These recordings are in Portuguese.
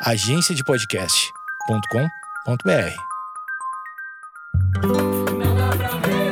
agenciadepodcast.com.br. Não dá pra ver.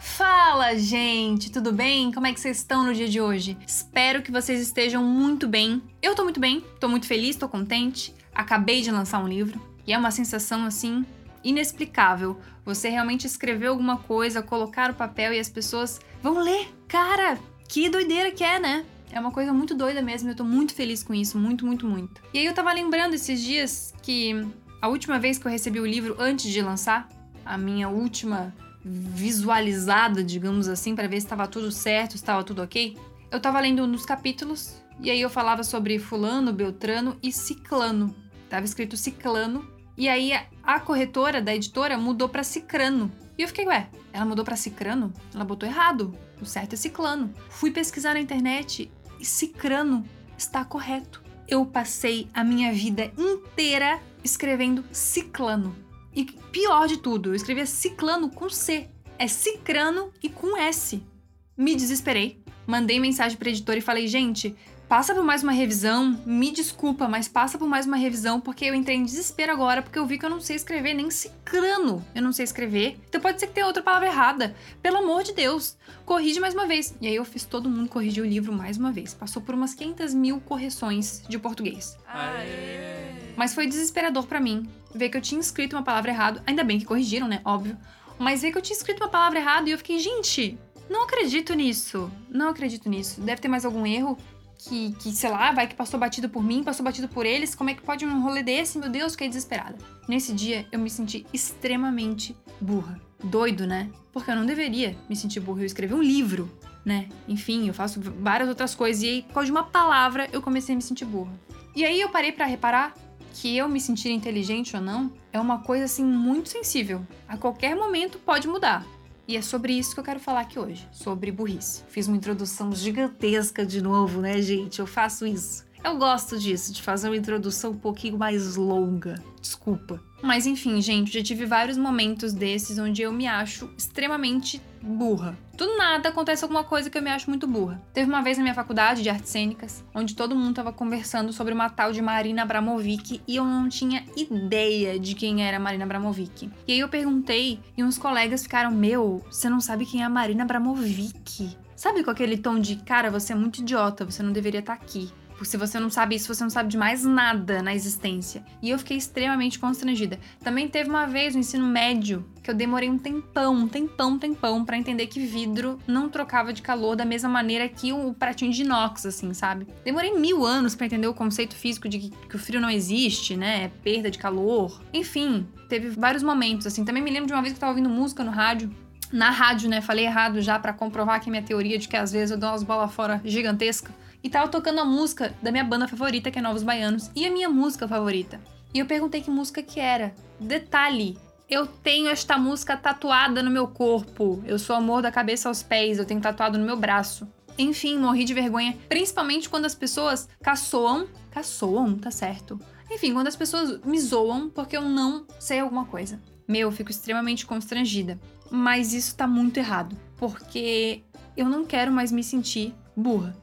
Fala, gente, tudo bem? Como é que vocês estão no dia de hoje? Espero que vocês estejam muito bem. Eu tô muito bem, tô muito feliz, tô contente. Acabei de lançar um livro e é uma sensação assim inexplicável. Você realmente escrever alguma coisa, colocar o papel e as pessoas vão ler. Cara, que doideira que é, né? É uma coisa muito doida mesmo, eu tô muito feliz com isso, muito, muito, muito. E aí eu tava lembrando esses dias que a última vez que eu recebi o livro antes de lançar, a minha última visualizada, digamos assim, para ver se estava tudo certo, se estava tudo ok. Eu tava lendo nos capítulos e aí eu falava sobre fulano, beltrano e ciclano. Tava escrito ciclano e aí a corretora da editora mudou para cicrano. E eu fiquei, ué, ela mudou para cicrano? Ela botou errado. O certo é ciclano. Fui pesquisar na internet e cicrano está correto. Eu passei a minha vida inteira escrevendo ciclano. E pior de tudo, eu escrevia ciclano com C. É cicrano e com S. Me desesperei. Mandei mensagem para editor e falei: gente, passa por mais uma revisão. Me desculpa, mas passa por mais uma revisão porque eu entrei em desespero agora porque eu vi que eu não sei escrever nem cicrano. Eu não sei escrever. Então pode ser que tenha outra palavra errada. Pelo amor de Deus, corrige mais uma vez. E aí eu fiz todo mundo corrigir o livro mais uma vez. Passou por umas 500 mil correções de português. Mas foi desesperador para mim ver que eu tinha escrito uma palavra errada. Ainda bem que corrigiram, né? Óbvio. Mas ver que eu tinha escrito uma palavra errada e eu fiquei, gente, não acredito nisso. Não acredito nisso. Deve ter mais algum erro que, que, sei lá, vai que passou batido por mim, passou batido por eles. Como é que pode um rolê desse? Meu Deus, fiquei desesperada. Nesse dia, eu me senti extremamente burra. Doido, né? Porque eu não deveria me sentir burra. Eu escrevi um livro, né? Enfim, eu faço várias outras coisas. E aí, por causa de uma palavra, eu comecei a me sentir burra. E aí eu parei para reparar que eu me sentir inteligente ou não é uma coisa assim muito sensível. A qualquer momento pode mudar. E é sobre isso que eu quero falar aqui hoje, sobre burrice. Fiz uma introdução gigantesca de novo, né, gente? Eu faço isso. Eu gosto disso, de fazer uma introdução um pouquinho mais longa. Desculpa. Mas enfim, gente, já tive vários momentos desses onde eu me acho extremamente burra. Do nada acontece alguma coisa que eu me acho muito burra. Teve uma vez na minha faculdade de artes cênicas, onde todo mundo tava conversando sobre uma tal de Marina Abramovic e eu não tinha ideia de quem era Marina Abramovic. E aí eu perguntei e uns colegas ficaram: Meu, você não sabe quem é a Marina Abramovic? Sabe com aquele tom de cara, você é muito idiota, você não deveria estar aqui. Se você não sabe isso, você não sabe de mais nada na existência. E eu fiquei extremamente constrangida. Também teve uma vez no ensino médio que eu demorei um tempão, um tempão, um tempão para entender que vidro não trocava de calor da mesma maneira que o pratinho de inox, assim, sabe? Demorei mil anos para entender o conceito físico de que, que o frio não existe, né? É perda de calor. Enfim, teve vários momentos, assim. Também me lembro de uma vez que eu tava ouvindo música no rádio na rádio, né? Falei errado já para comprovar que a minha teoria de que às vezes eu dou umas bolas fora gigantesca. E tava tocando a música da minha banda favorita, que é Novos Baianos, e a minha música favorita. E eu perguntei que música que era. Detalhe, eu tenho esta música tatuada no meu corpo. Eu sou amor da cabeça aos pés, eu tenho tatuado no meu braço. Enfim, morri de vergonha, principalmente quando as pessoas caçoam. Caçoam, tá certo. Enfim, quando as pessoas me zoam porque eu não sei alguma coisa. Meu, eu fico extremamente constrangida. Mas isso tá muito errado, porque eu não quero mais me sentir burra.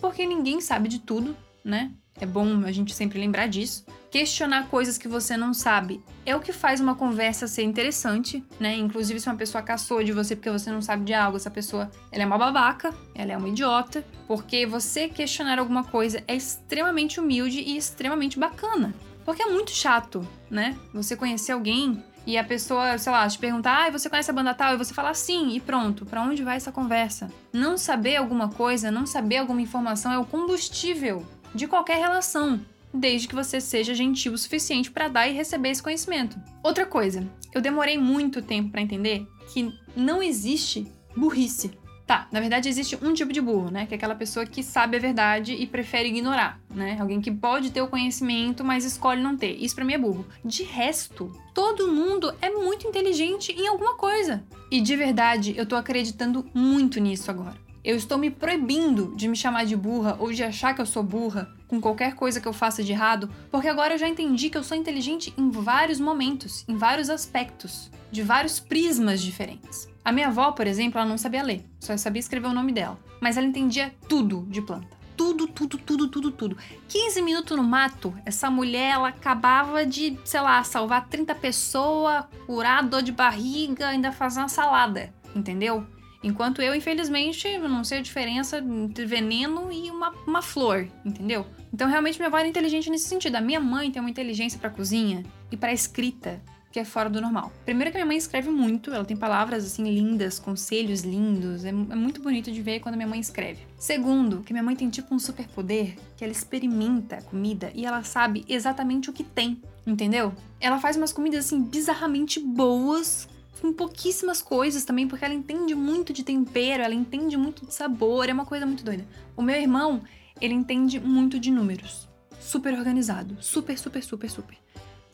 Porque ninguém sabe de tudo, né? É bom a gente sempre lembrar disso. Questionar coisas que você não sabe é o que faz uma conversa ser interessante, né? Inclusive, se uma pessoa caçou de você porque você não sabe de algo, essa pessoa ela é uma babaca, ela é uma idiota, porque você questionar alguma coisa é extremamente humilde e extremamente bacana. Porque é muito chato, né? Você conhecer alguém e a pessoa, sei lá, te perguntar, ah, você conhece a banda tal? E você falar sim, e pronto, para onde vai essa conversa? Não saber alguma coisa, não saber alguma informação é o combustível de qualquer relação, desde que você seja gentil o suficiente para dar e receber esse conhecimento. Outra coisa, eu demorei muito tempo para entender que não existe burrice. Tá, na verdade existe um tipo de burro, né? Que é aquela pessoa que sabe a verdade e prefere ignorar, né? Alguém que pode ter o conhecimento, mas escolhe não ter. Isso pra mim é burro. De resto, todo mundo é muito inteligente em alguma coisa. E de verdade, eu tô acreditando muito nisso agora. Eu estou me proibindo de me chamar de burra ou de achar que eu sou burra com qualquer coisa que eu faça de errado, porque agora eu já entendi que eu sou inteligente em vários momentos, em vários aspectos. de vários prismas diferentes. A minha avó, por exemplo, ela não sabia ler, só sabia escrever o nome dela. Mas ela entendia tudo de planta. Tudo, tudo, tudo, tudo, tudo. 15 minutos no mato, essa mulher, ela acabava de, sei lá, salvar 30 pessoas, curar dor de barriga, ainda fazer uma salada, entendeu? Enquanto eu, infelizmente, não sei a diferença entre veneno e uma, uma flor, entendeu? Então, realmente, minha avó era inteligente nesse sentido. A minha mãe tem uma inteligência pra cozinha e pra escrita que é fora do normal. Primeiro que minha mãe escreve muito, ela tem palavras assim lindas, conselhos lindos, é, é muito bonito de ver quando minha mãe escreve. Segundo, que minha mãe tem tipo um superpoder que ela experimenta a comida e ela sabe exatamente o que tem, entendeu? Ela faz umas comidas assim bizarramente boas com pouquíssimas coisas também, porque ela entende muito de tempero, ela entende muito de sabor, é uma coisa muito doida. O meu irmão, ele entende muito de números. Super organizado, super, super, super, super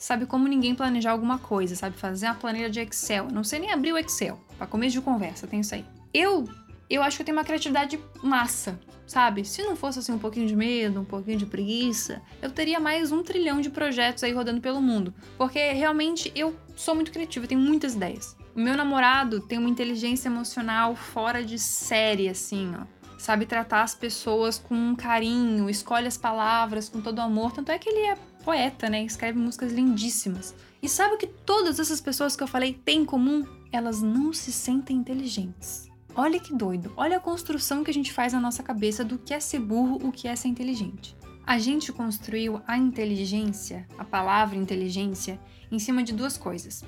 sabe como ninguém planejar alguma coisa, sabe fazer uma planilha de Excel. Não sei nem abrir o Excel. Para começo de conversa, tem isso aí. Eu, eu acho que eu tenho uma criatividade massa, sabe? Se não fosse assim um pouquinho de medo, um pouquinho de preguiça, eu teria mais um trilhão de projetos aí rodando pelo mundo, porque realmente eu sou muito criativa, tenho muitas ideias. O meu namorado tem uma inteligência emocional fora de série, assim, ó sabe tratar as pessoas com carinho, escolhe as palavras com todo amor. Tanto é que ele é poeta, né? Escreve músicas lindíssimas. E sabe o que todas essas pessoas que eu falei têm em comum? Elas não se sentem inteligentes. Olha que doido. Olha a construção que a gente faz na nossa cabeça do que é ser burro, o que é ser inteligente. A gente construiu a inteligência, a palavra inteligência, em cima de duas coisas.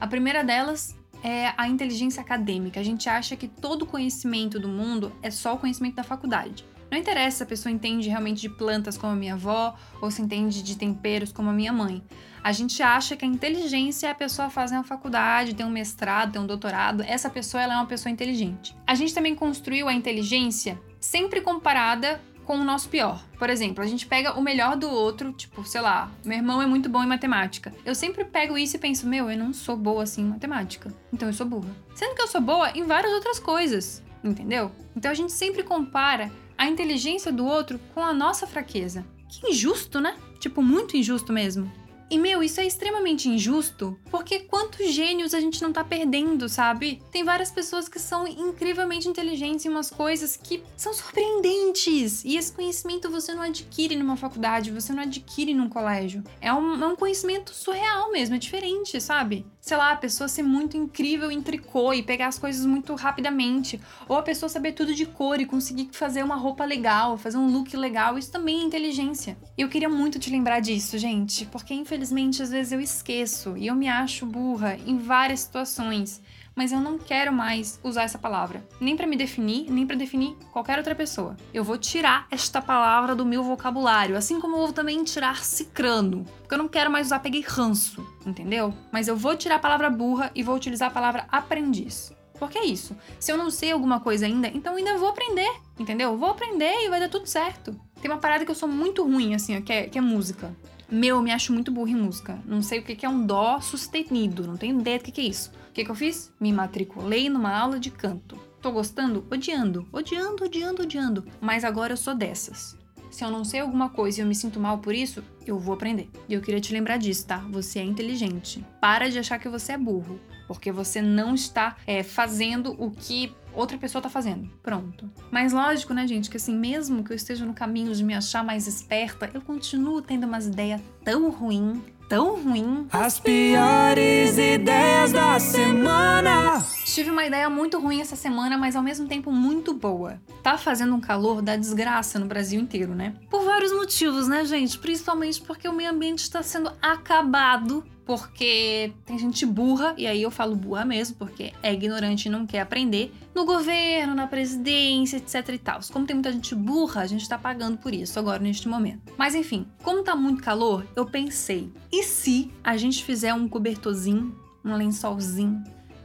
A primeira delas é a inteligência acadêmica. A gente acha que todo conhecimento do mundo é só o conhecimento da faculdade. Não interessa se a pessoa entende realmente de plantas como a minha avó ou se entende de temperos como a minha mãe. A gente acha que a inteligência é a pessoa fazer uma faculdade, ter um mestrado, ter um doutorado. Essa pessoa ela é uma pessoa inteligente. A gente também construiu a inteligência sempre comparada com o nosso pior. Por exemplo, a gente pega o melhor do outro, tipo, sei lá, meu irmão é muito bom em matemática. Eu sempre pego isso e penso, meu, eu não sou boa assim em matemática, então eu sou burra. Sendo que eu sou boa em várias outras coisas, entendeu? Então a gente sempre compara a inteligência do outro com a nossa fraqueza. Que injusto, né? Tipo, muito injusto mesmo. E, meu, isso é extremamente injusto, porque quantos gênios a gente não tá perdendo, sabe? Tem várias pessoas que são incrivelmente inteligentes em umas coisas que são surpreendentes. E esse conhecimento você não adquire numa faculdade, você não adquire num colégio. É um, é um conhecimento surreal mesmo, é diferente, sabe? Sei lá, a pessoa ser muito incrível em tricô e pegar as coisas muito rapidamente. Ou a pessoa saber tudo de cor e conseguir fazer uma roupa legal, fazer um look legal. Isso também é inteligência. Eu queria muito te lembrar disso, gente, porque infelizmente infelizmente, às vezes eu esqueço e eu me acho burra em várias situações, mas eu não quero mais usar essa palavra, nem para me definir, nem para definir qualquer outra pessoa. Eu vou tirar esta palavra do meu vocabulário, assim como eu vou também tirar cicrano, porque eu não quero mais usar peguei ranço, entendeu? Mas eu vou tirar a palavra burra e vou utilizar a palavra aprendiz. Porque é isso. Se eu não sei alguma coisa ainda, então ainda vou aprender, entendeu? Vou aprender e vai dar tudo certo. Tem uma parada que eu sou muito ruim, assim, ó, que é, que é música. Meu, eu me acho muito burra em música. Não sei o que é um dó sustenido, não tenho ideia do que é isso. O que, que eu fiz? Me matriculei numa aula de canto. Tô gostando? Odiando. Odiando, odiando, odiando. Mas agora eu sou dessas. Se eu não sei alguma coisa e eu me sinto mal por isso, eu vou aprender. E eu queria te lembrar disso, tá? Você é inteligente. Para de achar que você é burro. Porque você não está é, fazendo o que outra pessoa tá fazendo. Pronto. Mas lógico, né, gente, que assim, mesmo que eu esteja no caminho de me achar mais esperta, eu continuo tendo umas ideias tão ruins, tão ruim. As piores ideias da semana. Tive uma ideia muito ruim essa semana, mas ao mesmo tempo muito boa. Tá fazendo um calor da desgraça no Brasil inteiro, né? Por vários motivos, né, gente? Principalmente porque o meio ambiente está sendo acabado porque tem gente burra, e aí eu falo burra mesmo, porque é ignorante e não quer aprender, no governo, na presidência, etc e tal. Como tem muita gente burra, a gente tá pagando por isso agora neste momento. Mas enfim, como tá muito calor, eu pensei, e se a gente fizer um cobertorzinho, um lençolzinho,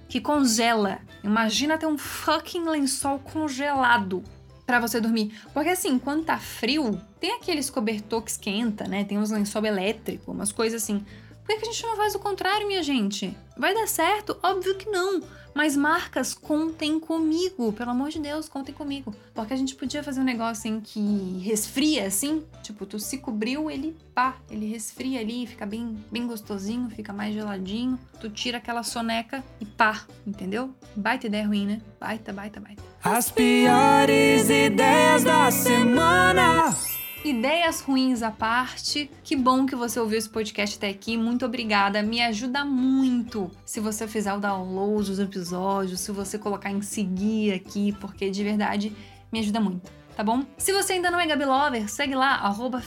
que congela? Imagina ter um fucking lençol congelado para você dormir. Porque assim, quando tá frio, tem aqueles cobertor que esquenta, né? Tem uns lençol elétrico, umas coisas assim. Por que a gente não faz o contrário, minha gente? Vai dar certo? Óbvio que não. Mas marcas, contem comigo. Pelo amor de Deus, contem comigo. Porque a gente podia fazer um negócio em que resfria assim. Tipo, tu se cobriu, ele pá, ele resfria ali, fica bem, bem gostosinho, fica mais geladinho. Tu tira aquela soneca e pá, entendeu? Baita ideia ruim, né? Baita, baita, baita. As piores ideias da semana. Ideias ruins à parte, que bom que você ouviu esse podcast até aqui. Muito obrigada. Me ajuda muito se você fizer o download dos episódios, se você colocar em seguir aqui, porque de verdade me ajuda muito. Tá bom? Se você ainda não é Gabi Lover, segue lá, arroba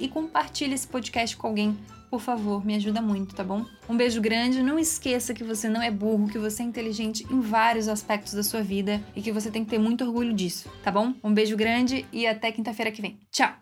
e compartilha esse podcast com alguém. Por favor, me ajuda muito, tá bom? Um beijo grande. Não esqueça que você não é burro, que você é inteligente em vários aspectos da sua vida e que você tem que ter muito orgulho disso, tá bom? Um beijo grande e até quinta-feira que vem. Tchau!